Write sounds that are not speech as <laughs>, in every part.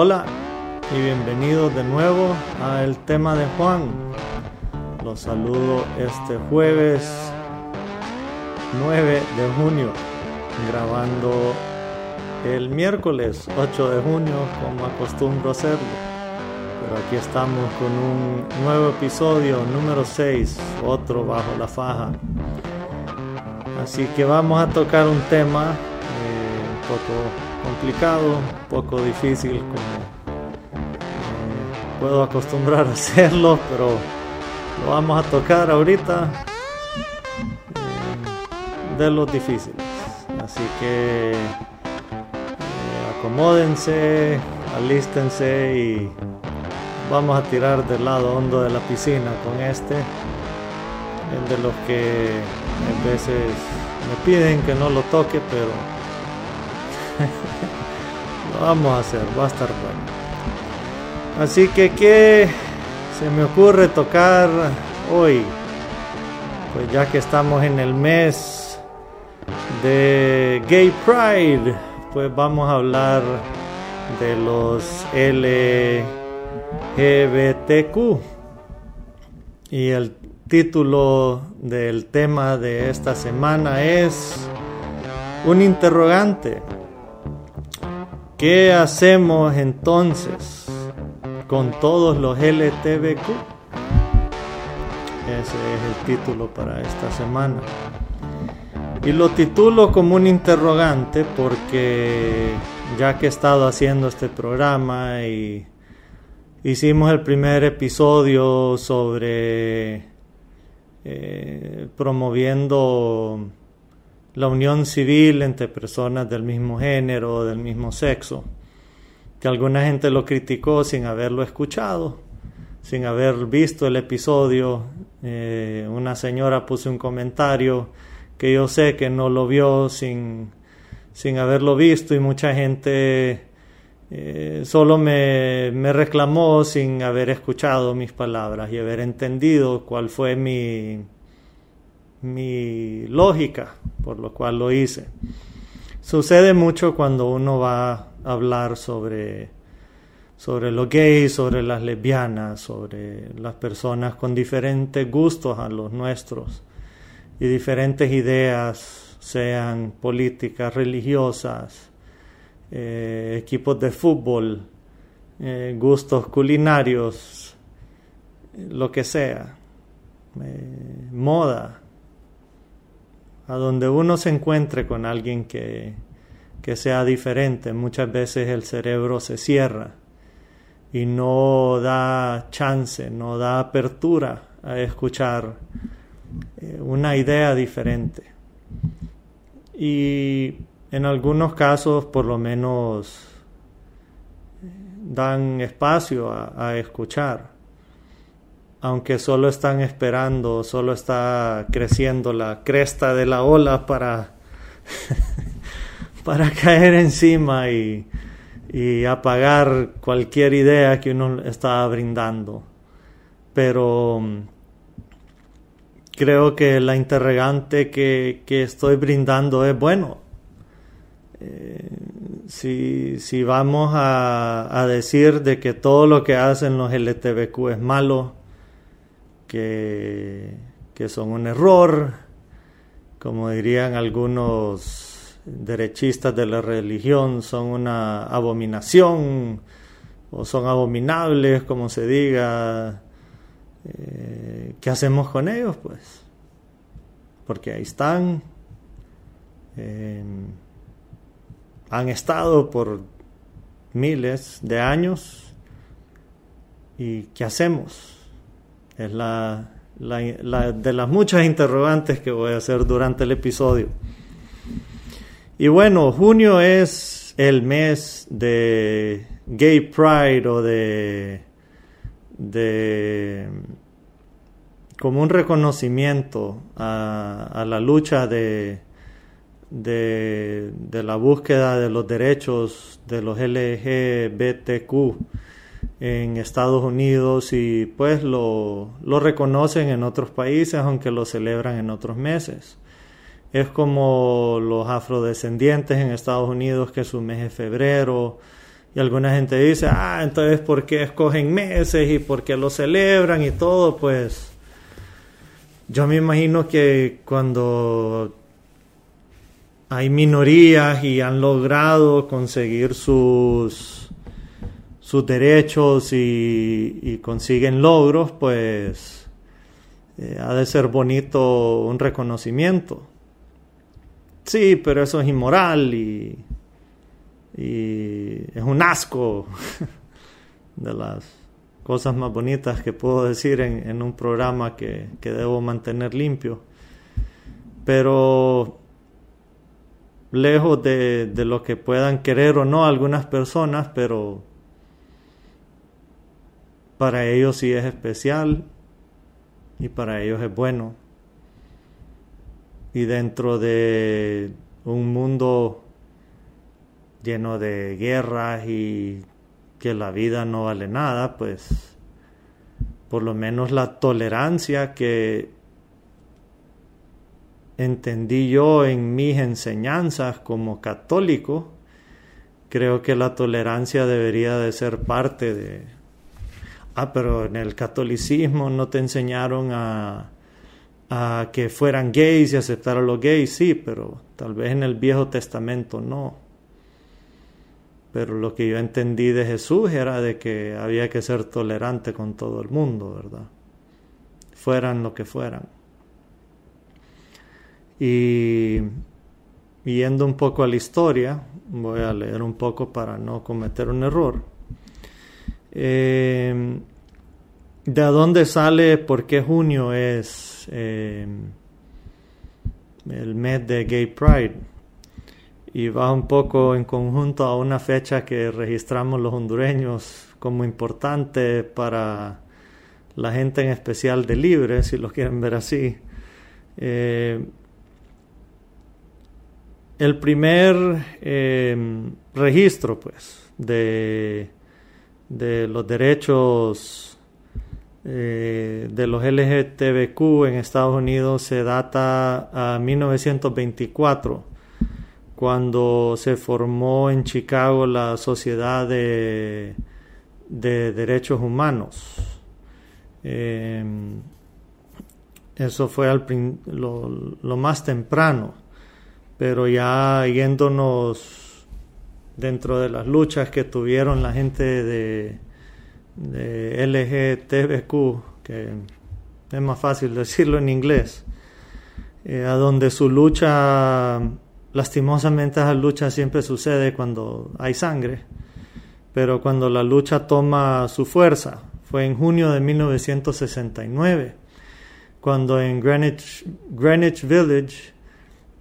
Hola y bienvenidos de nuevo a El tema de Juan. Los saludo este jueves 9 de junio, grabando el miércoles 8 de junio como acostumbro hacerlo. Pero aquí estamos con un nuevo episodio, número 6, otro bajo la faja. Así que vamos a tocar un tema eh, un poco complicado, un poco difícil como eh, puedo acostumbrar a <laughs> hacerlo, pero lo vamos a tocar ahorita eh, de los difíciles. Así que eh, acomódense, alístense y vamos a tirar del lado hondo de la piscina con este, el de los que a veces me piden que no lo toque, pero <laughs> lo vamos a hacer, va a estar bueno. Así que, ¿qué se me ocurre tocar hoy? Pues ya que estamos en el mes de Gay Pride, pues vamos a hablar de los LGBTQ. Y el título del tema de esta semana es un interrogante. ¿Qué hacemos entonces con todos los LTBQ? Ese es el título para esta semana. Y lo titulo como un interrogante porque ya que he estado haciendo este programa y hicimos el primer episodio sobre eh, promoviendo la unión civil entre personas del mismo género, del mismo sexo, que alguna gente lo criticó sin haberlo escuchado, sin haber visto el episodio. Eh, una señora puso un comentario que yo sé que no lo vio sin, sin haberlo visto y mucha gente eh, solo me, me, reclamó sin haber escuchado mis palabras y haber entendido cuál fue mi, mi lógica, por lo cual lo hice. Sucede mucho cuando uno va a hablar sobre, sobre los gays, sobre las lesbianas, sobre las personas con diferentes gustos a los nuestros y diferentes ideas, sean políticas, religiosas, eh, equipos de fútbol, eh, gustos culinarios, lo que sea, eh, moda, a donde uno se encuentre con alguien que, que sea diferente, muchas veces el cerebro se cierra y no da chance, no da apertura a escuchar una idea diferente. Y en algunos casos por lo menos dan espacio a, a, escuchar, aunque solo están esperando, solo está creciendo la cresta de la ola para, <laughs> para caer encima y, apagar cualquier idea que uno está brindando. Pero creo que la interrogante que, estoy brindando es bueno. Eh, si, si, vamos a, a, decir de que todo lo que hacen los LTBQ es malo, que, que son un error, como dirían algunos derechistas de la religión, son una abominación o son abominables, como se diga, eh, ¿qué hacemos con ellos? Pues, porque ahí están. Eh, han estado por miles de años y ¿qué hacemos? Es la, de las muchas interrogantes que voy a hacer durante el episodio. Y bueno, junio es el mes de Gay Pride o de, de como un reconocimiento a, la lucha de, de, la búsqueda de los derechos de los LGBTQ en Estados Unidos y pues lo, lo reconocen en otros países aunque lo celebran en otros meses es como los afrodescendientes en Estados Unidos, que su mes es febrero. Y alguna gente dice, ah, entonces, ¿por qué escogen meses y por qué lo celebran y todo? Pues yo me imagino que cuando hay minorías y han logrado conseguir sus, sus derechos y, consiguen logros, pues eh, ha de ser bonito un reconocimiento sí, pero eso es inmoral y, es un asco <laughs> de las cosas más bonitas que puedo decir en, un programa que, debo mantener limpio. Pero lejos de, de, lo que puedan querer o no algunas personas, pero para ellos sí es especial y para ellos es bueno. Y dentro de un mundo lleno de guerras y que la vida no vale nada, pues por lo menos la tolerancia que entendí yo en mis enseñanzas como católico, creo que la tolerancia debería de ser parte de... Ah, pero en el catolicismo no te enseñaron a a que fueran gays y aceptar a los gays, sí, pero tal vez en el Viejo Testamento no. Pero lo que yo entendí de Jesús era de que había que ser tolerante con todo el mundo, ¿verdad? Fueran lo que fueran. Y yendo un poco a la historia, voy a leer un poco para no cometer un error. Eh, ¿De dónde sale por qué junio es em, el mes de Gay Pride? Y va un poco en conjunto a una fecha que registramos los hondureños como importante para la gente en especial de Libre, si lo quieren ver así. Eh, el primer em, registro, pues, de, de los derechos eh, de los LGTBQ en Estados Unidos se data a 1924, cuando se formó en Chicago la Sociedad de, Derechos Humanos. Em, eso fue lo, más temprano, pero ya yéndonos dentro de las luchas que tuvieron la gente de, de LGTBQ, que es más fácil decirlo en inglés, eh, a donde su lucha, lastimosamente esa lucha siempre sucede cuando hay sangre, pero cuando la lucha toma su fuerza, fue en junio de 1969, cuando en Greenwich, Greenwich Village,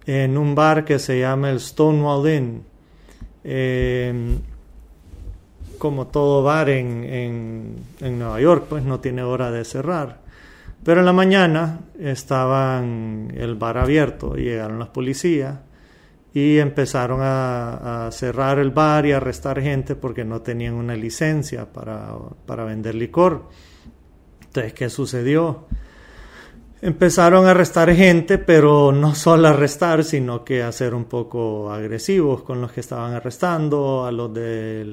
en un bar que se llama el Stonewall Inn, eh, como todo bar en, Nueva York, pues no tiene hora de cerrar. Pero en la mañana estaban el bar abierto y llegaron las policías y empezaron a, cerrar el bar y a arrestar gente porque no tenían una licencia para, para vender licor. Entonces, ¿qué sucedió? Empezaron a arrestar gente, pero no solo arrestar, sino que a ser un poco agresivos con los que estaban arrestando, a los de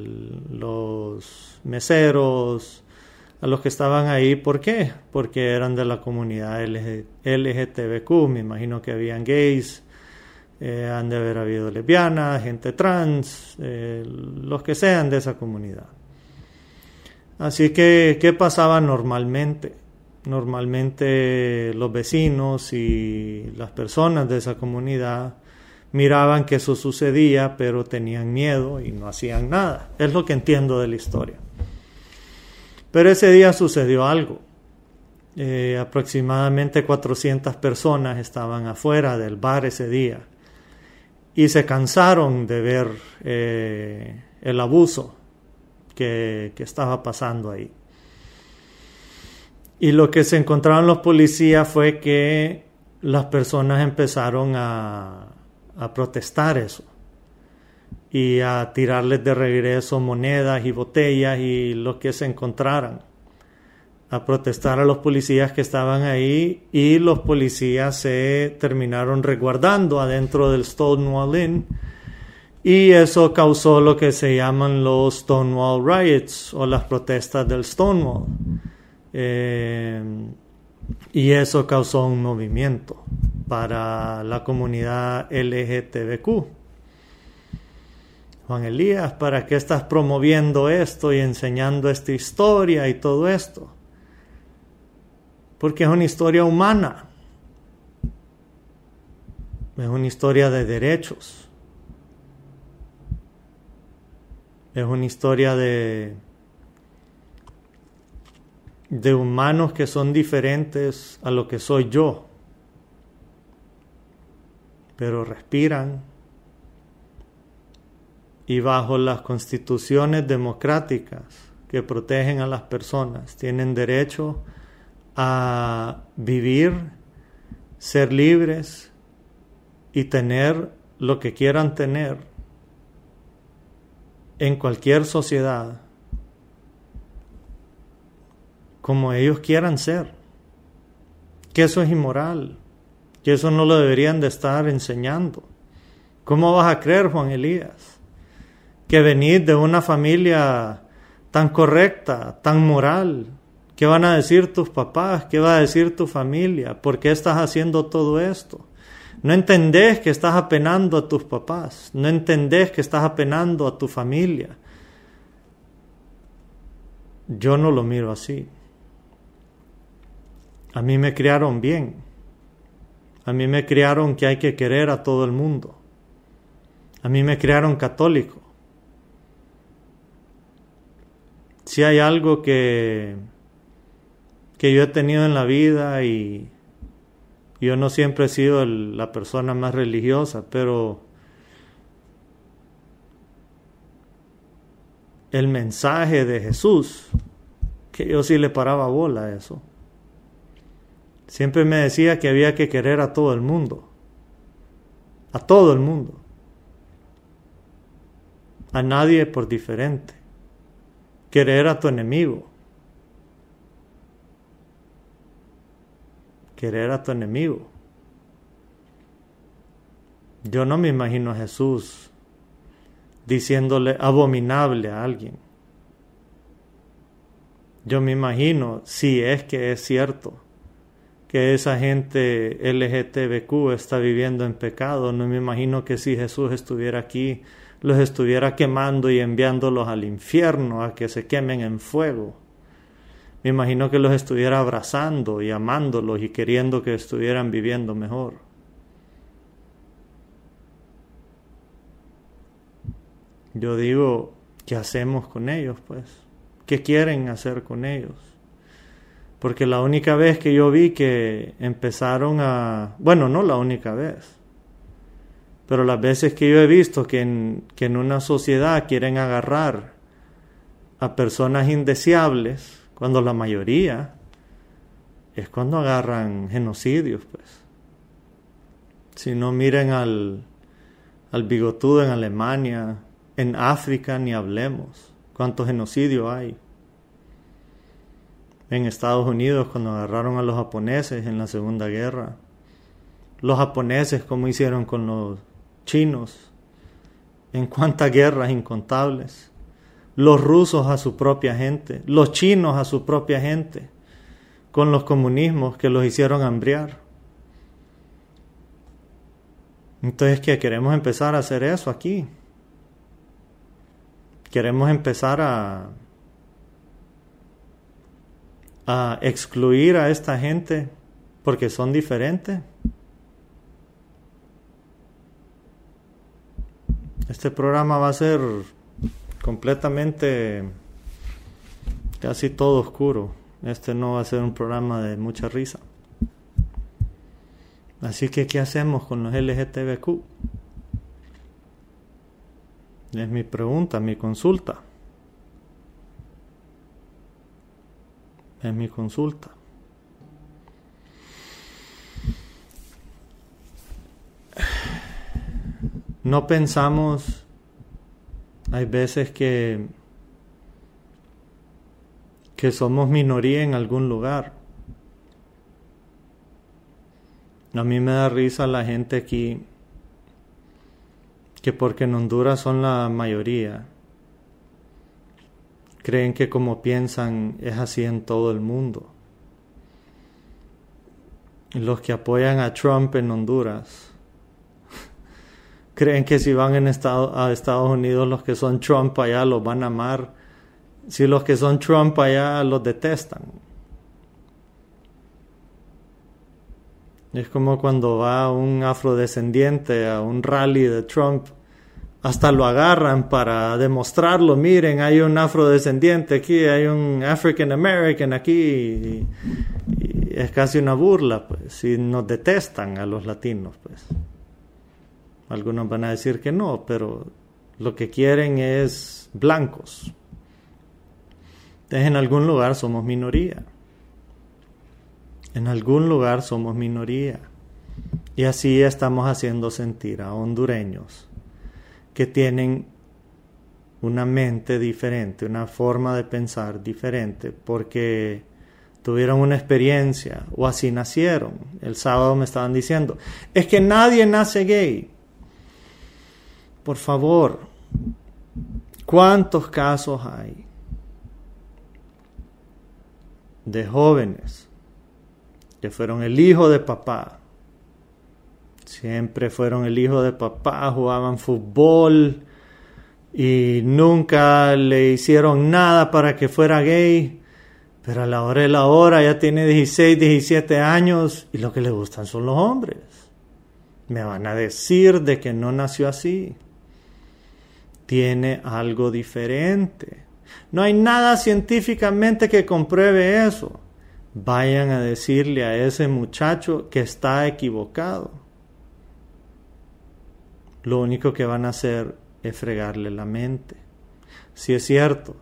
los meseros, a los que estaban ahí. ¿Por qué? Porque eran de la comunidad LGTBQ. Me imagino que habían gays, eh, han de haber habido lesbianas, gente trans, eh, los que sean de esa comunidad. Así que, ¿qué pasaba normalmente? Normalmente los vecinos y las personas de esa comunidad miraban que eso sucedía, pero tenían miedo y no hacían nada. Es lo que entiendo de la historia. Pero ese día sucedió algo. Eh, aproximadamente 400 personas estaban afuera del bar ese día y se cansaron de ver eh, el abuso que, que, estaba pasando ahí. Y lo que se encontraron los policías fue que las personas empezaron a, protestar eso y a tirarles de regreso monedas y botellas y lo que se encontraran a protestar a los policías que estaban ahí y los policías se terminaron resguardando adentro del Stonewall Inn y eso causó lo que se llaman los Stonewall Riots o las protestas del Stonewall. Eh, y eso causó un movimiento para la comunidad LGTBQ. Juan Elías, ¿para qué estás promoviendo esto y enseñando esta historia y todo esto? porque es una historia humana, es una historia de derechos, es una historia de, de humanos que son diferentes a lo que soy yo, pero respiran. Y bajo las constituciones democráticas que protegen a las personas tienen derecho a vivir, ser libres y tener lo que quieran tener en cualquier sociedad como ellos quieran ser. Que eso es inmoral, que eso no lo deberían de estar enseñando. ¿Cómo vas a creer, Juan Elías, que venir de una familia tan correcta, tan moral, ¿Qué van a decir tus papás? ¿Qué va a decir tu familia? ¿Por qué estás haciendo todo esto? No entendés que estás apenando a tus papás, no entendés que estás apenando a tu familia. Yo no lo miro así. A mí me criaron bien. A mí me criaron que hay que querer a todo el mundo. A mí me criaron católico. Si hay algo que que yo he tenido en la vida y yo no siempre he sido la persona más religiosa, pero el mensaje de Jesús, que yo sí le paraba bola a eso. Siempre me decía que había que querer a todo el mundo, a todo el mundo, a nadie por diferente, querer a tu enemigo. Querer a tu enemigo. Yo no me imagino a Jesús diciéndole abominable a alguien. Yo me imagino, si es que es cierto, que esa gente LGTBQ está viviendo en pecado, no me imagino que si Jesús estuviera aquí, los estuviera quemando y enviándolos al infierno a que se quemen en fuego. Me imagino que los estuviera abrazando y amándolos y queriendo que estuvieran viviendo mejor. Yo digo, ¿qué hacemos con ellos? Pues, ¿qué quieren hacer con ellos? Porque la única vez que yo vi que empezaron a, bueno, no la única vez, pero las veces que yo he visto que en, que en una sociedad quieren agarrar a personas indeseables, cuando la mayoría es cuando agarran genocidios, pues. Si no miren al, al bigotudo en Alemania, en África ni hablemos. ¿Cuántos genocidios hay? En Estados Unidos, cuando agarraron a los japoneses en la Segunda Guerra. Los japoneses, como hicieron con los chinos. En cuántas guerras incontables los rusos a su propia gente, los chinos a su propia gente, con los comunismos que los hicieron hambriar. Entonces, ¿qué? Queremos empezar a hacer eso aquí. Queremos empezar a, a excluir a esta gente porque son diferentes. Este programa va a ser completamente casi todo oscuro. Este no va a ser un programa de mucha risa. Así que, ¿qué hacemos con los LGTBQ? Es mi pregunta, mi consulta. Es mi consulta. No pensamos, hay veces que, que somos minoría en algún lugar. A mí me da risa la gente aquí que porque en Honduras son la mayoría, creen que como piensan es así en todo el mundo. Los que apoyan a Trump en Honduras <laughs> creen que si van a Estados Unidos los que son Trump allá los van a amar, si los que son Trump allá los detestan. Es como cuando va un afrodescendiente a un rally de Trump, hasta lo agarran para demostrarlo, miren, hay un afrodescendiente aquí, hay un African American aquí, y, y es casi una burla, pues, si nos detestan a los latinos, pues. Algunos van a decir que no, pero lo que quieren es blancos. Entonces en algún lugar somos minoría. En algún lugar somos minoría. Y así estamos haciendo sentir a hondureños que tienen una mente diferente, una forma de pensar diferente, porque tuvieron una experiencia o así nacieron. El sábado me estaban diciendo, es que nadie nace gay. Por favor, ¿cuántos casos hay de jóvenes que fueron el hijo de papá? Siempre fueron el hijo de papá, jugaban fútbol y nunca le hicieron nada para que fuera gay. Pero a la hora de la hora ya tiene 16, 17 años y lo que le gustan son los hombres. Me van a decir de que no nació así tiene algo diferente. No hay nada científicamente que compruebe eso. Vayan a decirle a ese muchacho que está equivocado. Lo único que van a hacer es fregarle la mente. Si es cierto,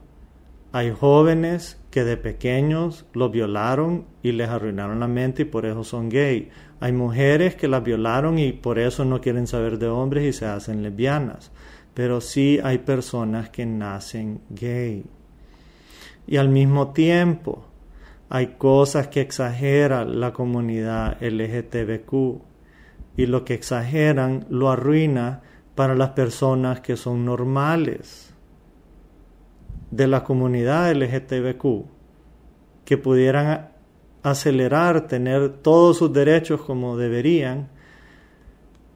hay jóvenes que de pequeños los violaron y les arruinaron la mente y por eso son gay. Hay mujeres que las violaron y por eso no quieren saber de hombres y se hacen lesbianas pero sí hay personas que nacen gay. Y al mismo tiempo hay cosas que exageran la comunidad LGTBQ y lo que exageran lo arruina para las personas que son normales de la comunidad LGTBQ que pudieran acelerar, tener todos sus derechos como deberían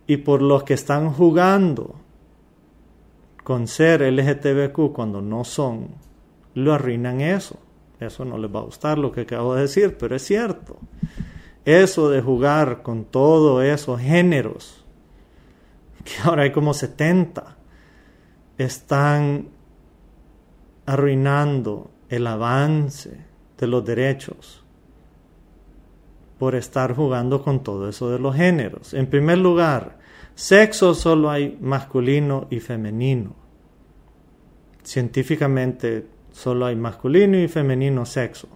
y por los que están jugando con ser LGTBQ cuando no son, lo arruinan eso. Eso no les va a gustar lo que acabo de decir, pero es cierto. Eso de jugar con todos esos géneros, que ahora hay como 70, están arruinando el avance de los derechos por estar jugando con todo eso de los géneros. En primer lugar, Sexo solo hay masculino y femenino. Científicamente solo hay masculino y femenino sexo.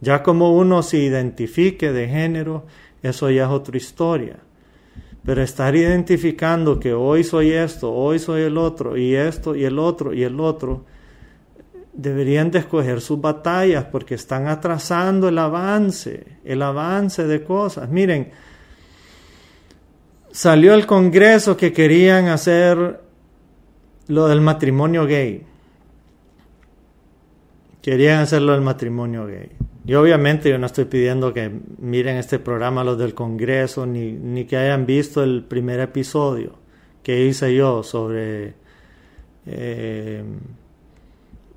Ya como uno se identifique de género, eso ya es otra historia. Pero estar identificando que hoy soy esto, hoy soy el otro, y esto, y el otro, y el otro, deberían de escoger sus batallas porque están atrasando el avance, el avance de cosas. Miren, salió el Congreso que querían hacer lo del matrimonio gay. Querían hacerlo del matrimonio gay. Y obviamente yo no estoy pidiendo que miren este programa los del Congreso ni, ni que hayan visto el primer episodio que hice yo sobre eh,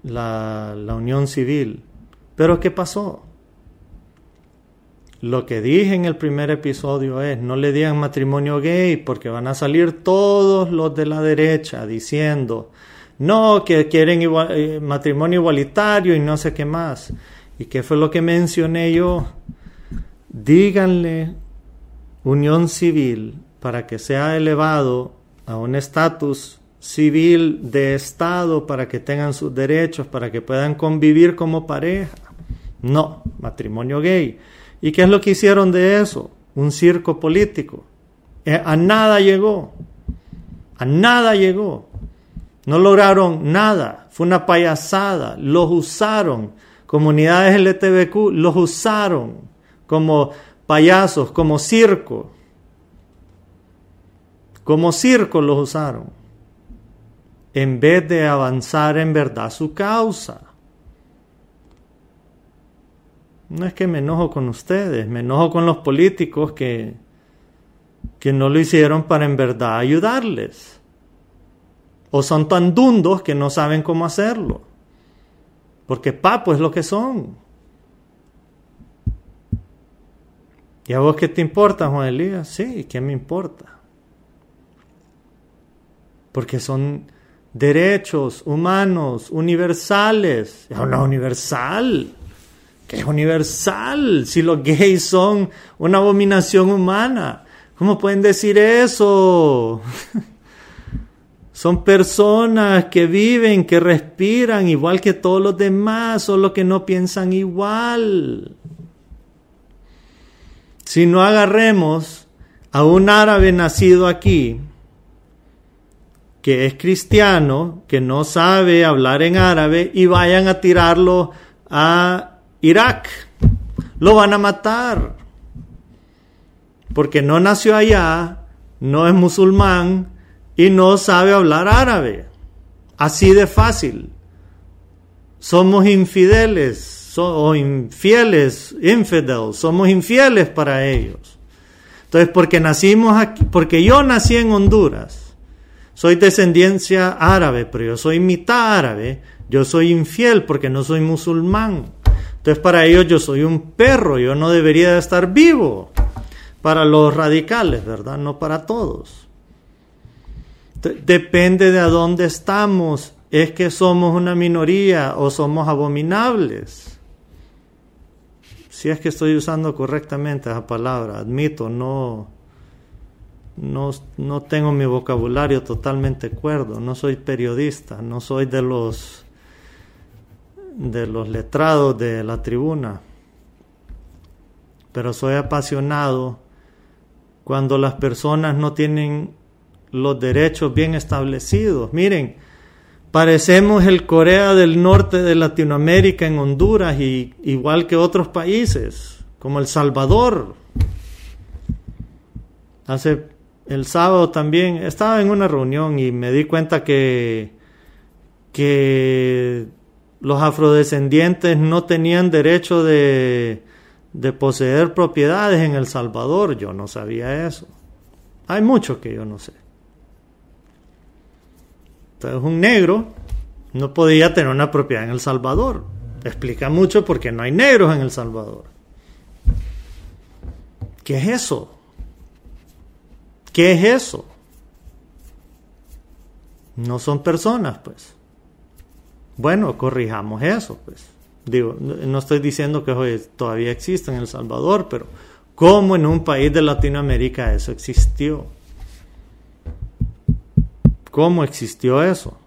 la, la unión civil. Pero ¿qué pasó? Lo que dije en el primer episodio es, no le digan matrimonio gay porque van a salir todos los de la derecha diciendo, no, que quieren eh, matrimonio igualitario y no sé qué más. ¿Y qué fue lo que mencioné yo? Díganle unión civil para que sea elevado a un estatus civil de Estado para que tengan sus derechos, para que puedan convivir como pareja. No, matrimonio gay. ¿Y qué es lo que hicieron de eso? Un circo político. Eh, a nada llegó. A nada llegó. No lograron nada. Fue una payasada. Los usaron. Comunidades LTBQ los usaron como payasos, como circo. Como circo los usaron. En vez de avanzar en verdad su causa. No es que me enojo con ustedes, me enojo con los políticos que, que no lo hicieron para en verdad ayudarles. O son tan dundos que no saben cómo hacerlo. Porque papo es lo que son. ¿Y a vos qué te importa, Juan Elías? Sí, ¿qué me importa? Porque son derechos humanos universales. Es una universal que es universal, si los gays son una abominación humana. ¿Cómo pueden decir eso? <laughs> son personas que viven, que respiran igual que todos los demás, solo que no piensan igual. Si no agarremos a un árabe nacido aquí, que es cristiano, que no sabe hablar en árabe, y vayan a tirarlo a Irak. Lo van a matar. Porque no nació allá, no es musulmán y no sabe hablar árabe. Así de fácil. Somos infideles o infieles, infidel, somos infieles para ellos. Entonces, porque nacimos aquí, porque yo nací en Honduras, soy descendencia árabe, pero yo soy mitad árabe, yo soy infiel porque no soy musulmán. Entonces para ellos yo soy un perro, yo no debería de estar vivo. Para los radicales, ¿verdad? No para todos. Depende de a dónde estamos. Es que somos una minoría o somos abominables. Si es que estoy usando correctamente esa palabra, admito, no, no, no tengo mi vocabulario totalmente cuerdo, no soy periodista, no soy de los de los letrados de la tribuna, pero soy apasionado cuando las personas no tienen los derechos bien establecidos. Miren, parecemos el Corea del Norte de Latinoamérica en Honduras y igual que otros países, como El Salvador. Hace el sábado también estaba en una reunión y me di cuenta que que los afrodescendientes no tenían derecho de, de poseer propiedades en El Salvador. Yo no sabía eso. Hay mucho que yo no sé. Entonces un negro no podía tener una propiedad en El Salvador. Explica mucho porque no hay negros en El Salvador. ¿Qué es eso? ¿Qué es eso? No son personas, pues. Bueno, corrijamos eso, pues. Digo, no estoy diciendo que todavía exista en El Salvador, pero ¿cómo en un país de Latinoamérica eso existió? ¿Cómo existió eso?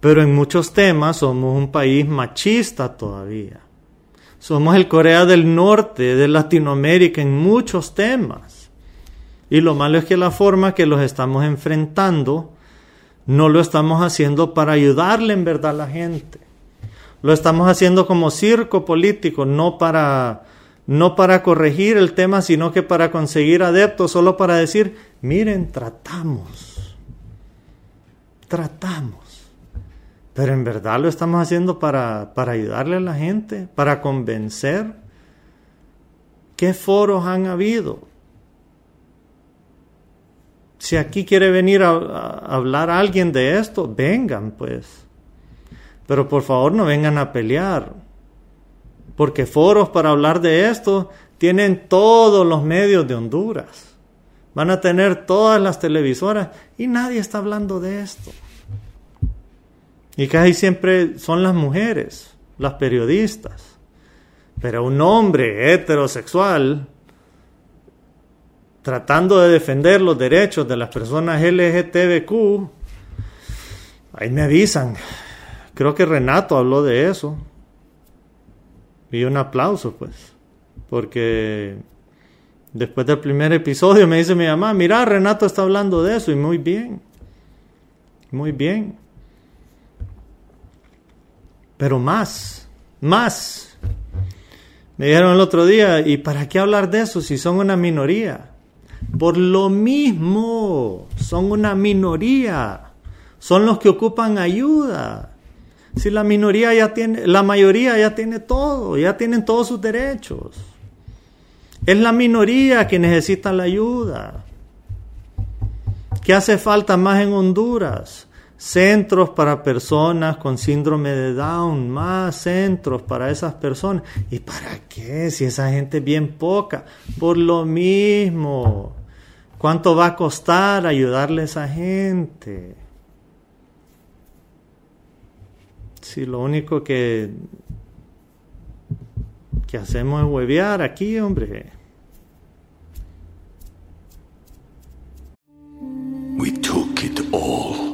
Pero en muchos temas somos un país machista todavía. Somos el Corea del Norte de Latinoamérica en muchos temas. Y lo malo es que la forma que los estamos enfrentando no lo estamos haciendo para ayudarle en verdad a la gente. Lo estamos haciendo como circo político, no para no para corregir el tema, sino que para conseguir adeptos, solo para decir, miren, tratamos. Tratamos. Pero en verdad lo estamos haciendo para, para ayudarle a la gente, para convencer. ¿Qué foros han habido? Si aquí quiere venir a, hablar alguien de esto, vengan pues. Pero por favor no vengan a pelear. Porque foros para hablar de esto tienen todos los medios de Honduras. Van a tener todas las televisoras y nadie está hablando de esto. Y casi siempre son las mujeres. las periodistas. Pero un hombre heterosexual tratando de defender los derechos de las personas LGTBQ, ahí me avisan. Creo que Renato habló de eso. Y un aplauso, pues. Porque después del primer episodio me dice mi mamá, mira, Renato está hablando de eso y muy bien. Muy bien. Pero más, más. Me dijeron el otro día, ¿y para qué hablar de eso si son una minoría? Por lo mismo, son una minoría. Son los que ocupan ayuda. Si la minoría ya tiene, la mayoría ya tiene todo, ya tienen todos sus derechos. Es la minoría que necesita la ayuda. ¿Qué hace falta más en Honduras? Centros para personas con síndrome de Down, más centros para esas personas. ¿Y para qué? Si esa gente es bien poca. Por lo mismo. ¿Cuánto va a costar ayudarle a esa gente? Si lo único que, que hacemos es huevear aquí, hombre. We took it all.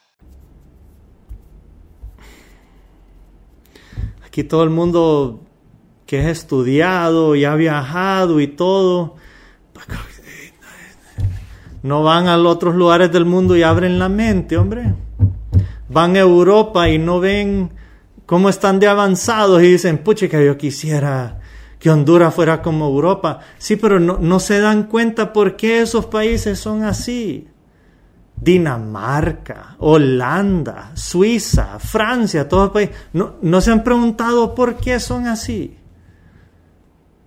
Aquí todo el mundo que es estudiado y ha viajado y todo, no van a los otros lugares del mundo y abren la mente, hombre. Van a Europa y no ven cómo están de avanzados y dicen, puche, que yo quisiera que Honduras fuera como Europa. Sí, pero no, no se dan cuenta por qué esos países son así. Dinamarca, Holanda, Suiza, Francia, todos los países, no, no se han preguntado por qué son así.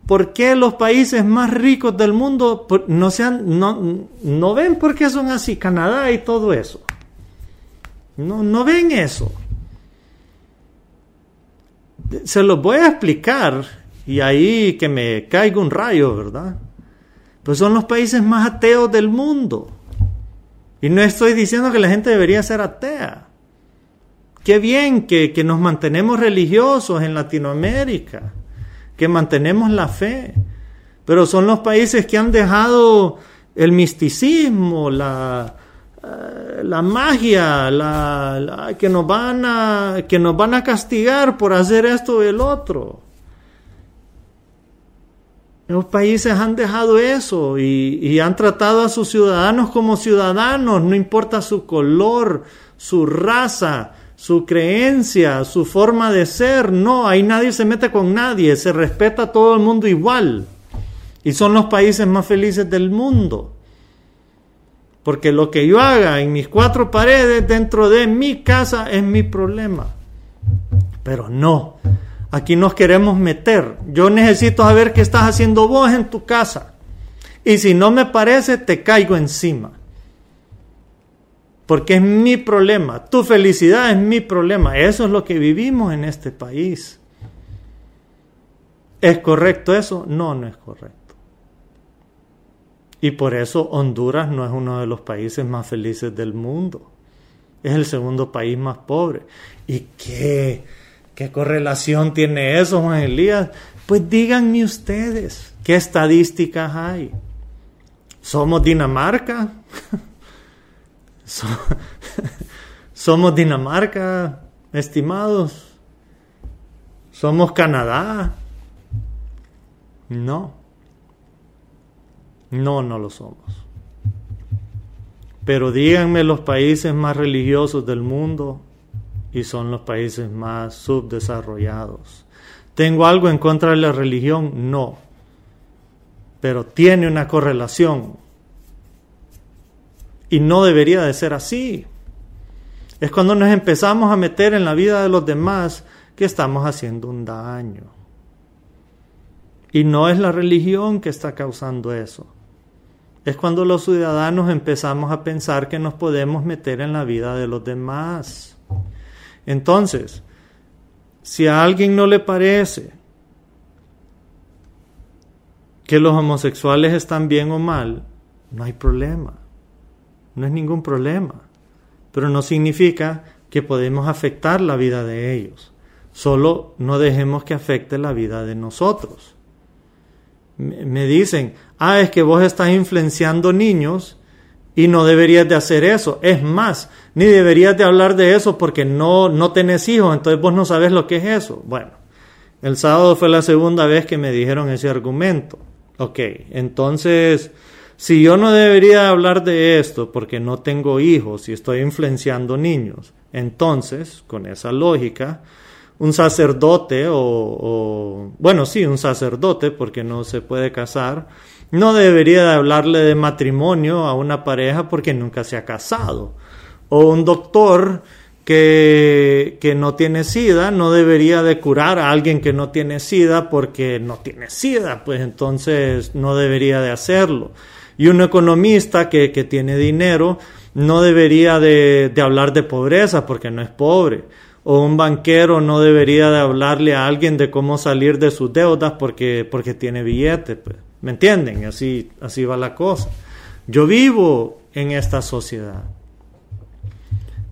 ¿Por qué los países más ricos del mundo no, no, no ven por qué son así? Canadá y todo eso. No, no ven eso. Se los voy a explicar y ahí que me caiga un rayo, ¿verdad? Pues son los países más ateos del mundo. Y no estoy diciendo que la gente debería ser atea. Qué bien que, que nos mantenemos religiosos en Latinoamérica, que mantenemos la fe. Pero son los países que han dejado el misticismo, la, eh, la magia, la, que, nos van a, que nos van a castigar por hacer esto y el otro. Los países han dejado eso y, han tratado a sus ciudadanos como ciudadanos, no importa su color, su raza, su creencia, su forma de ser. No, ahí nadie se mete con nadie, se respeta a todo el mundo igual. Y son los países más felices del mundo. Porque lo que yo haga en mis cuatro paredes dentro de mi casa es mi problema. Pero no, aquí nos queremos meter. Yo necesito saber qué estás haciendo vos en tu casa. Y si no me parece, te caigo encima. Porque es mi problema. Tu felicidad es mi problema. Eso es lo que vivimos en este país. ¿Es correcto eso? No, no es correcto. Y por eso Honduras no es uno de los países más felices del mundo. Es el segundo país más pobre. ¿Y qué? ¿Qué correlación tiene eso, Juan Elías? Pues díganme ustedes, ¿qué estadísticas hay? ¿Somos Dinamarca? <laughs> So- <laughs> ¿Somos Dinamarca, estimados? ¿Somos Canadá? No. No, no lo somos. Pero díganme los países más religiosos del mundo y son los países más subdesarrollados. ¿Tengo algo en contra de la religión? No. Pero tiene una correlación. Y no debería de ser así. Es cuando nos empezamos a meter en la vida de los demás que estamos haciendo un daño. Y no es la religión que está causando eso. Es cuando los ciudadanos empezamos a pensar que nos podemos meter en la vida de los demás. Entonces, si a alguien no le parece que los homosexuales están bien o mal, no hay problema. No es ningún problema. Pero no significa que podemos afectar la vida de ellos. Solo no dejemos que afecte la vida de nosotros. Me dicen, ah, es que vos estás influenciando niños y no deberías de hacer eso. Es más, ni deberías de hablar de eso porque no, no tenés hijos, entonces vos no sabes lo que es eso. Bueno, el sábado fue la segunda vez que me dijeron ese argumento. Ok, entonces, si yo no debería hablar de esto porque no tengo hijos y estoy influenciando niños, entonces, con esa lógica, un sacerdote o, o, bueno, sí, un sacerdote porque no se puede casar, no debería de hablarle de matrimonio a una pareja porque nunca se ha casado. O un doctor que, que, no tiene sida no debería de curar a alguien que no tiene sida porque no tiene sida, pues entonces no debería de hacerlo. Y un economista que, que tiene dinero no debería de, de, hablar de pobreza porque no es pobre. O un banquero no debería de hablarle a alguien de cómo salir de sus deudas porque, porque tiene billetes. Pues. ¿Me entienden? Así, así va la cosa. Yo vivo en esta sociedad.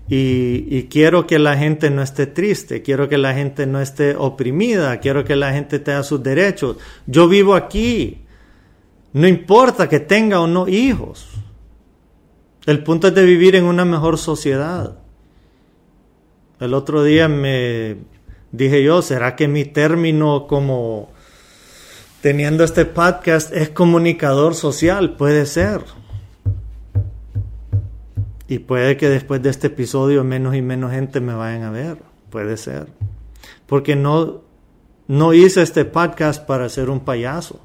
Y, quiero que la gente no esté triste, quiero que la gente no esté oprimida, quiero que la gente tenga sus derechos. Yo vivo aquí, no importa que tenga o no hijos. El punto es de vivir en una mejor sociedad. El otro día me dije yo, ¿será que mi término como teniendo este podcast es comunicador social? Puede ser. Y puede que después de este episodio menos y menos gente me vayan a ver. Puede ser. Porque no, no hice este podcast para ser un payaso.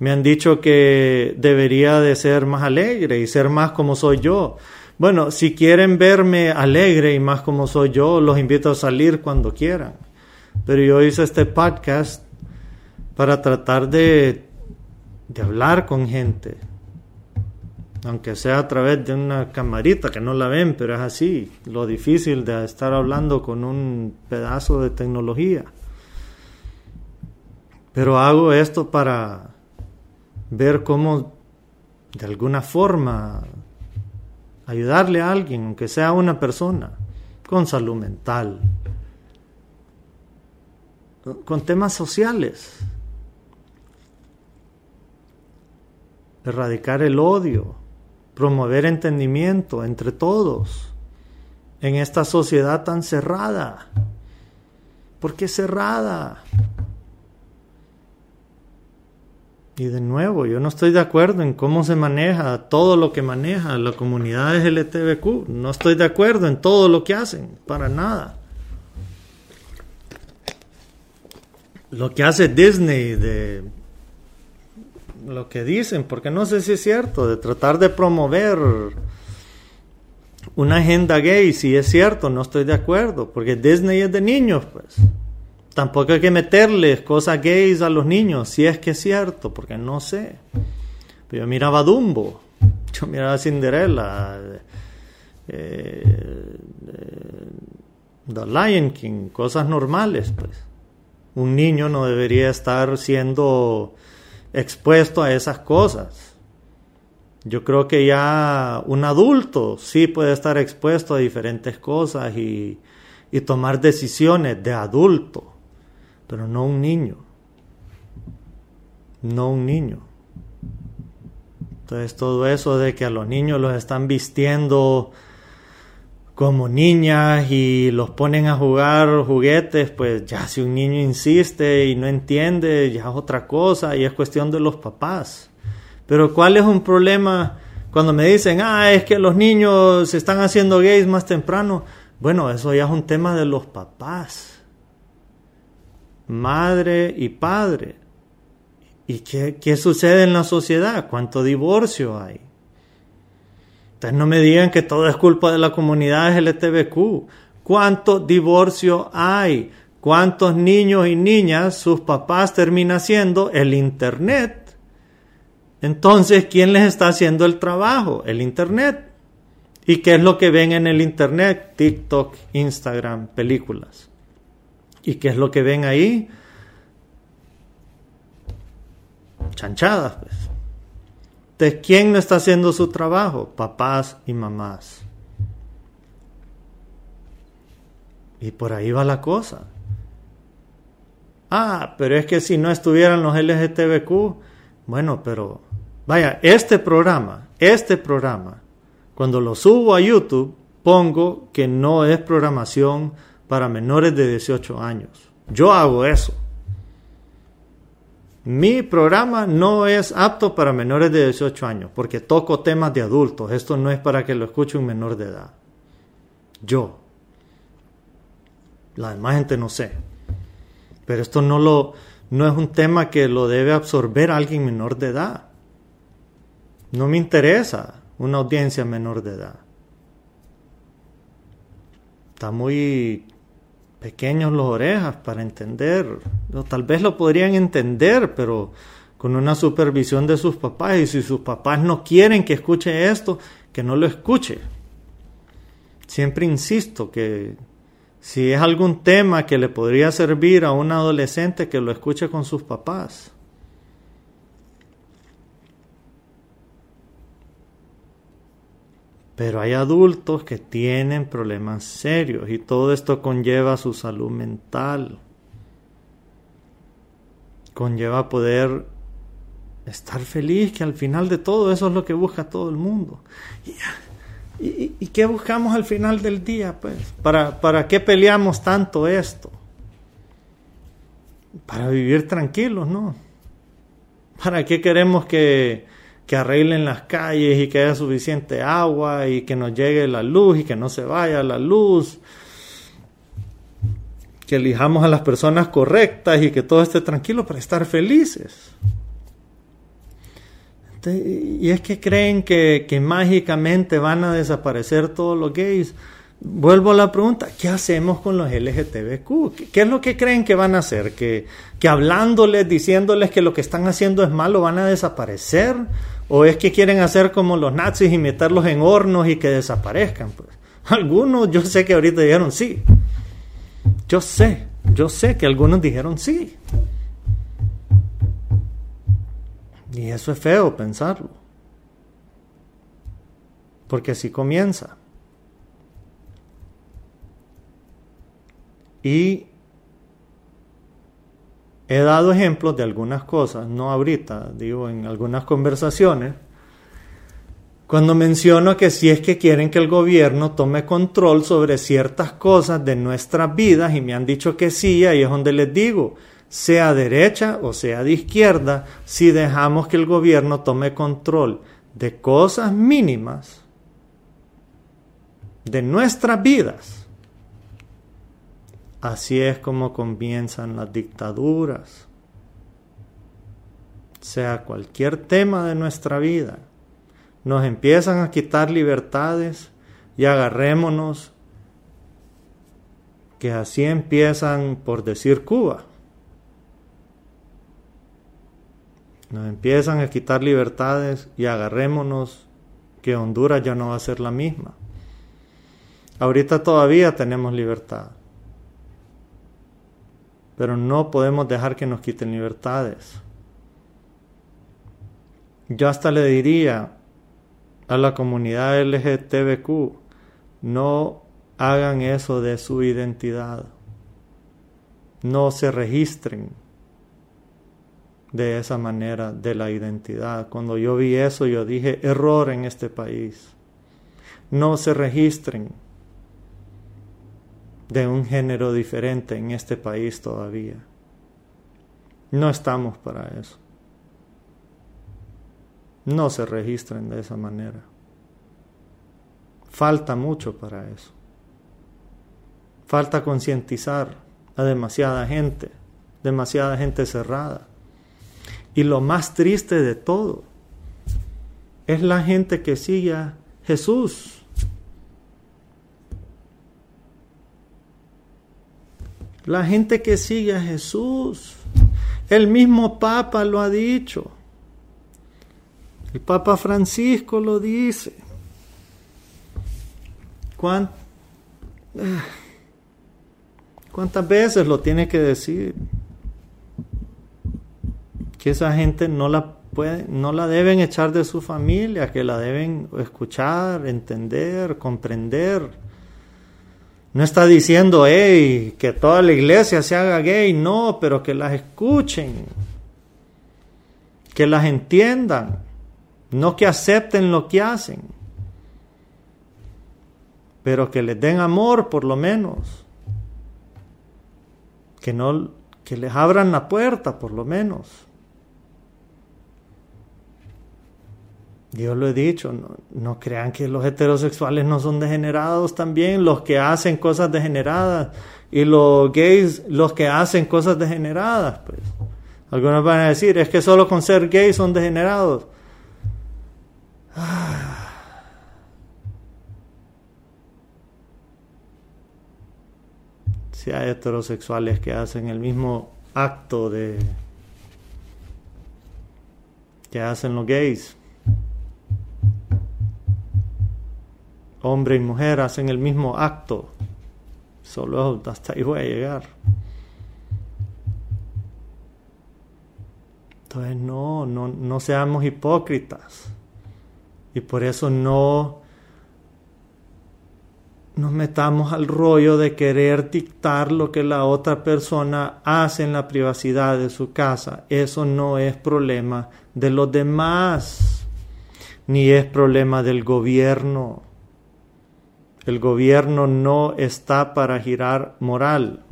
Me han dicho que debería de ser más alegre y ser más como soy yo. Bueno, si quieren verme alegre y más como soy yo, los invito a salir cuando quieran. Pero yo hice este podcast para tratar de, de hablar con gente, aunque sea a través de una camarita que no la ven, pero es así, lo difícil de estar hablando con un pedazo de tecnología. Pero hago esto para ver cómo de alguna forma ayudarle a alguien, aunque sea una persona, con salud mental, con temas sociales, erradicar el odio, promover entendimiento entre todos en esta sociedad tan cerrada. ¿Por qué cerrada? Y de nuevo, yo no estoy de acuerdo en cómo se maneja todo lo que maneja la comunidad LGTBQ. No estoy de acuerdo en todo lo que hacen, para nada. Lo que hace Disney de lo que dicen, porque no sé si es cierto, de tratar de promover una agenda gay, si es cierto, no estoy de acuerdo, porque Disney es de niños, pues. Tampoco hay que meterles cosas gays a los niños, si es que es cierto, porque no sé. Pero yo miraba Dumbo, <laughs> yo miraba Cinderella, eh, eh, The Lion King, cosas normales, pues. Un niño no debería estar siendo expuesto a esas cosas. Yo creo que ya un adulto sí puede estar expuesto a diferentes cosas y, y tomar decisiones de adulto, pero no un niño. No un niño. Entonces todo eso de que a los niños los están vistiendo como niñas y los ponen a jugar juguetes, pues ya si un niño insiste y no entiende, ya es otra cosa y es cuestión de los papás. Pero ¿cuál es un problema cuando me dicen, ah, es que los niños se están haciendo gays más temprano? Bueno, eso ya es un tema de los papás. Madre y padre. ¿Y qué, qué sucede en la sociedad? ¿Cuánto divorcio hay? Entonces no me digan que todo es culpa de la comunidad LGTBQ. ¿Cuánto divorcio hay? ¿Cuántos niños y niñas sus papás termina haciendo el Internet? Entonces, ¿quién les está haciendo el trabajo? El Internet. ¿Y qué es lo que ven en el Internet? TikTok, Instagram, películas. ¿Y qué es lo que ven ahí? Chanchadas, pues. Entonces, ¿quién no está haciendo su trabajo? Papás y mamás. Y por ahí va la cosa. Ah, pero es que si no estuvieran los LGTBQ, bueno, pero vaya, este programa, este programa, cuando lo subo a YouTube, pongo que no es programación para menores de 18 años. Yo hago eso. Mi programa no es apto para menores de 18 años porque toco temas de adultos. Esto no es para que lo escuche un menor de edad. Yo. La demás gente no sé. Pero esto no, lo, no es un tema que lo debe absorber alguien menor de edad. No me interesa una audiencia menor de edad. Está muy pequeños los orejas para entender. tal vez lo podrían entender, pero con una supervisión de sus papás. Y si sus papás no quieren que escuche esto, que no lo escuche. Siempre insisto que si es algún tema que le podría servir a un adolescente que lo escuche con sus papás. Pero hay adultos que tienen problemas serios y todo esto conlleva su salud mental. Conlleva poder estar feliz, que al final de todo eso es lo que busca todo el mundo. ¿Y, qué buscamos al final del día? Pues? ¿Para, ¿Para qué peleamos tanto esto? Para vivir tranquilos, ¿no? ¿Para qué queremos que, que arreglen las calles y que haya suficiente agua y que nos llegue la luz y que no se vaya la luz? Que elijamos a las personas correctas y que todo esté tranquilo para estar felices. Y es que creen que, mágicamente van a desaparecer todos los gays. Vuelvo a la pregunta, ¿qué hacemos con los LGTBQ? ¿Qué, es lo que creen que van a hacer? ¿Que, ¿Que hablándoles, diciéndoles que lo que están haciendo es malo, van a desaparecer? ¿O es que quieren hacer como los nazis y meterlos en hornos y que desaparezcan? Pues, <laughs> algunos, yo sé que ahorita dijeron sí. Yo sé, yo sé que algunos dijeron sí. Y eso es feo pensarlo. Porque así comienza. Y he dado ejemplos de algunas cosas, no ahorita, digo en algunas conversaciones, cuando menciono que si es que quieren que el gobierno tome control sobre ciertas cosas de nuestras vidas y me han dicho que sí, ahí es donde les digo, sea derecha o sea de izquierda, si dejamos que el gobierno tome control de cosas mínimas de nuestras vidas. Así es como comienzan las dictaduras. Sea cualquier tema de nuestra vida, nos empiezan a quitar libertades y agarrémonos que así empiezan por decir Cuba. Nos empiezan a quitar libertades y agarrémonos que Honduras ya no va a ser la misma. Ahorita todavía tenemos libertad, pero no podemos dejar que nos quiten libertades. Yo hasta le diría a la comunidad LGTBQ, no hagan eso de su identidad, no se registren de esa manera de la identidad. Cuando yo vi eso, yo dije, error en este país. No se registren de un género diferente en este país todavía. No estamos para eso. No se registren de esa manera. Falta mucho para eso. Falta concientizar a demasiada gente, demasiada gente cerrada. Y lo más triste de todo es la gente que sigue a Jesús. La gente que sigue a Jesús. El mismo Papa lo ha dicho. El Papa Francisco lo dice. ¿Cuántas veces lo tiene que decir? Que esa gente no la puede, no la deben echar de su familia, que la deben escuchar, entender, comprender. No está diciendo, hey, que toda la iglesia se haga gay, no, pero que las escuchen, que las entiendan, no que acepten lo que hacen, pero que les den amor por lo menos, que no, que les abran la puerta por lo menos. Yo lo he dicho, no, crean que los heterosexuales no son degenerados también, los que hacen cosas degeneradas y los gays, los que hacen cosas degeneradas, pues. Algunos van a decir, es que solo con ser gay son degenerados. <sighs> Si hay heterosexuales que hacen el mismo acto de que hacen los gays, hombre y mujer hacen el mismo acto. Solo hasta ahí voy a llegar. Entonces no, no, no seamos hipócritas. Y por eso no nos metamos al rollo de querer dictar lo que la otra persona hace en la privacidad de su casa. Eso no es problema de los demás, ni es problema del gobierno. El gobierno no está para girar moral.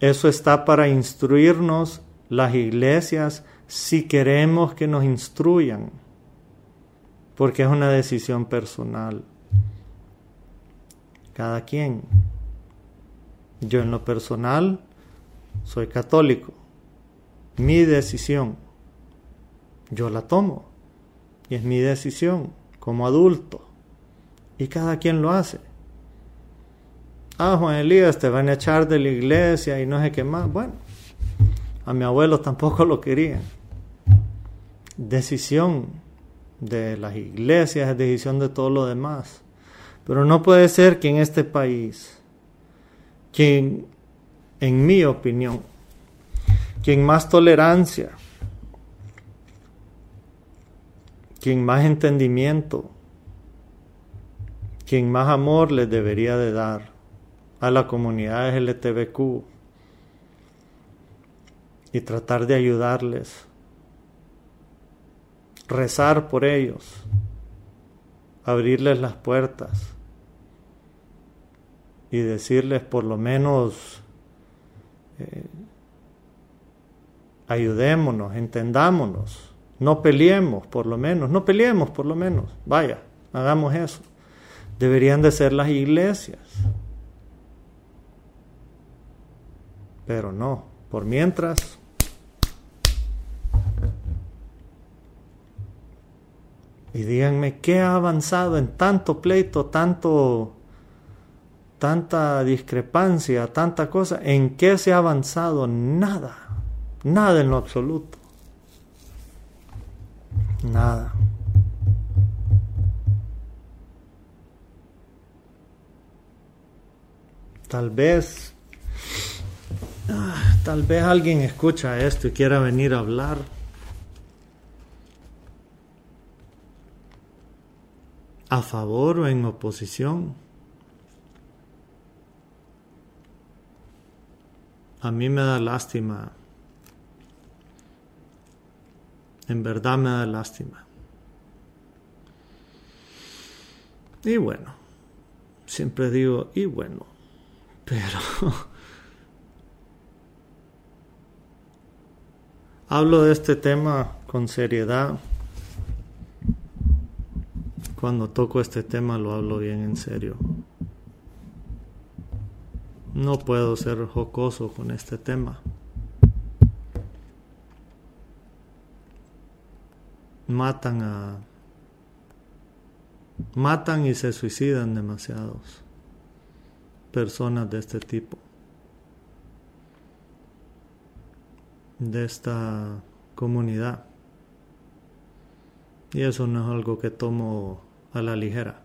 Eso está para instruirnos las iglesias si queremos que nos instruyan, porque es una decisión personal. Cada quien. Yo en lo personal soy católico. Mi decisión. Yo la tomo. Y es mi decisión como adulto. Y cada quien lo hace. Ah, Juan Elías, te van a echar de la iglesia y no sé qué más. Bueno, a mi abuelo tampoco lo querían. Decisión de las iglesias, es decisión de todo lo demás. Pero no puede ser que en este país, quien, en mi opinión, quien más tolerancia, quien más entendimiento, quien más amor les debería de dar a la comunidad LTBQ y tratar de ayudarles, rezar por ellos, abrirles las puertas y decirles por lo menos eh, ayudémonos, entendámonos, no peleemos por lo menos, no peleemos por lo menos, vaya, hagamos eso deberían de ser las iglesias. Pero no, por mientras Y díganme, ¿qué ha avanzado en tanto pleito, tanto, tanta discrepancia, tanta cosa? ¿En qué se ha avanzado? Nada, nada en lo absoluto. Nada. Tal vez, ah, tal vez alguien escucha esto y quiera venir a hablar. a favor o en oposición. A mí me da lástima. En verdad me da lástima. Y bueno, siempre digo, y bueno, pero <laughs> hablo de este tema con seriedad. Cuando toco este tema lo hablo bien en serio. No puedo ser jocoso con este tema. Matan a... Matan y se suicidan demasiados personas de este tipo, de esta comunidad. Y eso no es algo que tomo a la ligera.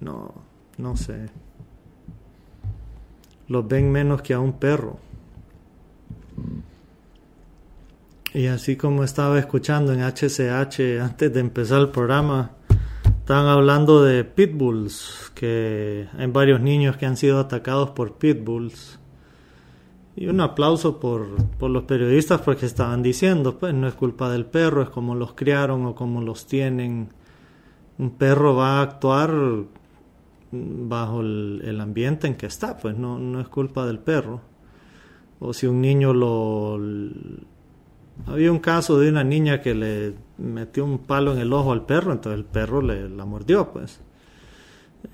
No, no sé. Los ven menos que a un perro. Y así como estaba escuchando en HCH antes de empezar el programa, estaban hablando de pitbulls, que hay varios niños que han sido atacados por pitbulls. Y un aplauso por, por los periodistas porque estaban diciendo, pues no es culpa del perro, es como los criaron o como los tienen. Un perro va a actuar bajo el, ambiente en que está, pues no, no es culpa del perro. O si un niño lo había un caso de una niña que le metió un palo en el ojo al perro, entonces el perro le la mordió, pues.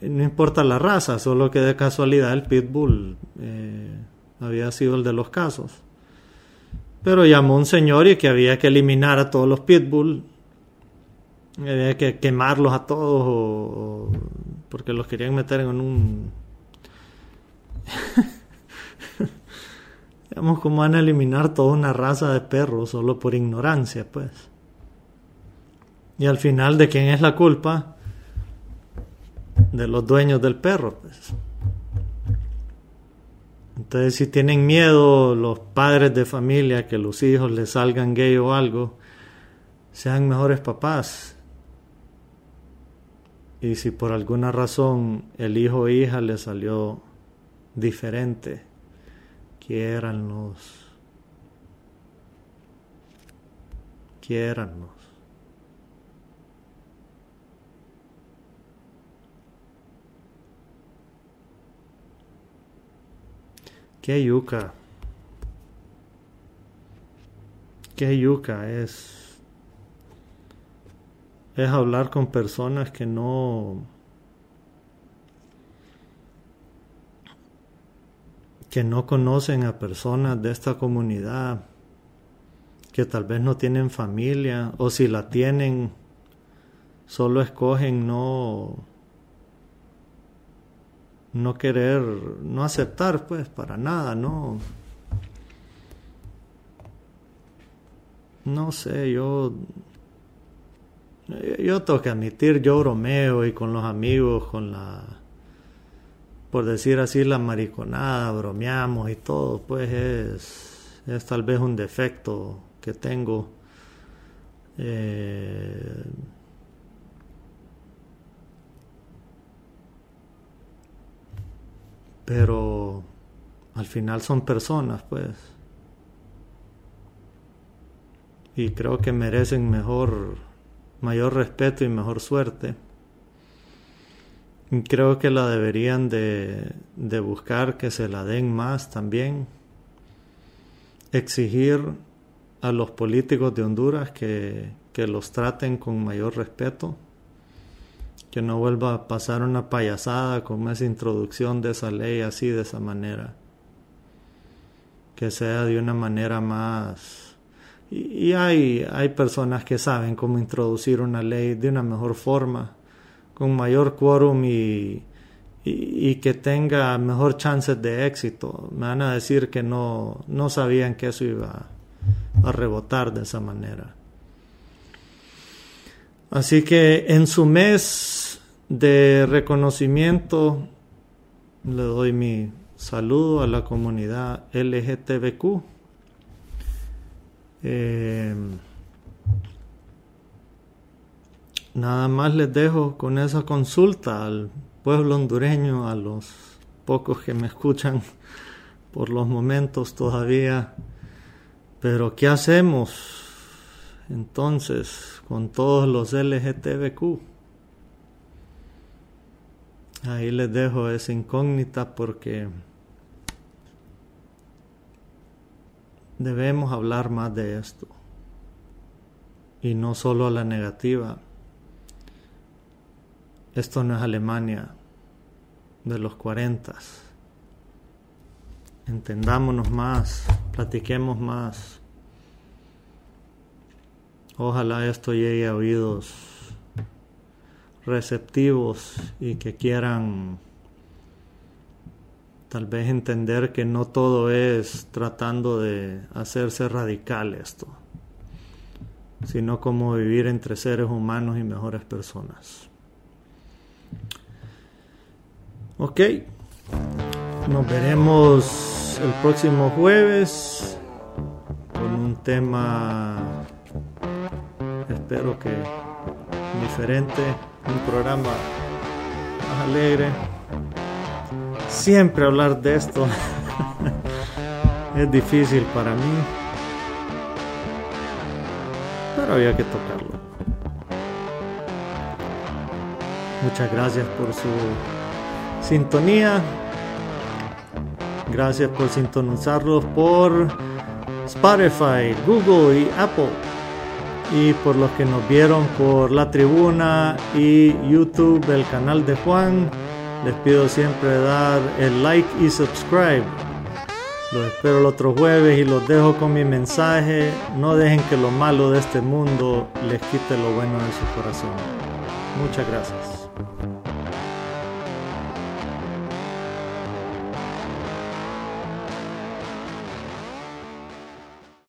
No importa la raza, solo que de casualidad el pitbull eh, había sido el de los casos. Pero llamó un señor y que había que eliminar a todos los pitbull, había que quemarlos a todos, porque los querían meter en un <laughs> Digamos, como van a eliminar toda una raza de perros solo por ignorancia, pues. Y al final, ¿de quién es la culpa? De los dueños del perro, pues. Entonces, si tienen miedo los padres de familia que los hijos les salgan gay o algo, sean mejores papás. Y si por alguna razón el hijo o hija le salió diferente, quiéranlos, quiéranlos. Qué yuca. Qué yuca es. Es hablar con personas que no que no conocen a personas de esta comunidad, que tal vez no tienen familia o si la tienen, solo escogen no no querer, no aceptar pues para nada, no no sé, yo yo tengo que admitir, yo bromeo y con los amigos, con la por decir así, la mariconada, bromeamos y todo, pues es, tal vez un defecto que tengo. Eh, pero al final son personas, pues. Y creo que merecen mejor, mayor respeto y mejor suerte. Creo que la deberían de, buscar que se la den más también. Exigir a los políticos de Honduras que, que los traten con mayor respeto. Que no vuelva a pasar una payasada con esa introducción de esa ley así, de esa manera. Que sea de una manera más... Y, hay, hay personas que saben cómo introducir una ley de una mejor forma con mayor quórum y, y, que tenga mejor chances de éxito. Me van a decir que no, no sabían que eso iba a rebotar de esa manera. Así que en su mes de reconocimiento le doy mi saludo a la comunidad LGTBQ. Eh, Nada más les dejo con esa consulta al pueblo hondureño, a los pocos que me escuchan por los momentos todavía. Pero ¿qué hacemos entonces con todos los LGTBQ? Ahí les dejo esa incógnita porque debemos hablar más de esto y no solo a la negativa. Esto no es Alemania de los 40. Entendámonos más, platiquemos más. Ojalá esto llegue a oídos receptivos y que quieran tal vez entender que no todo es tratando de hacerse radical esto, sino como vivir entre seres humanos y mejores personas. Ok, nos veremos el próximo jueves con un tema, espero que diferente, un programa más alegre. Siempre hablar de esto <laughs> es difícil para mí, pero había que tocarlo. Muchas gracias por su sintonía. Gracias por sintonizarlos por Spotify, Google y Apple. Y por los que nos vieron por la tribuna y YouTube, el canal de Juan, les pido siempre dar el like y subscribe. Los espero el otro jueves y los dejo con mi mensaje. No dejen que lo malo de este mundo les quite lo bueno de su corazón. Muchas gracias.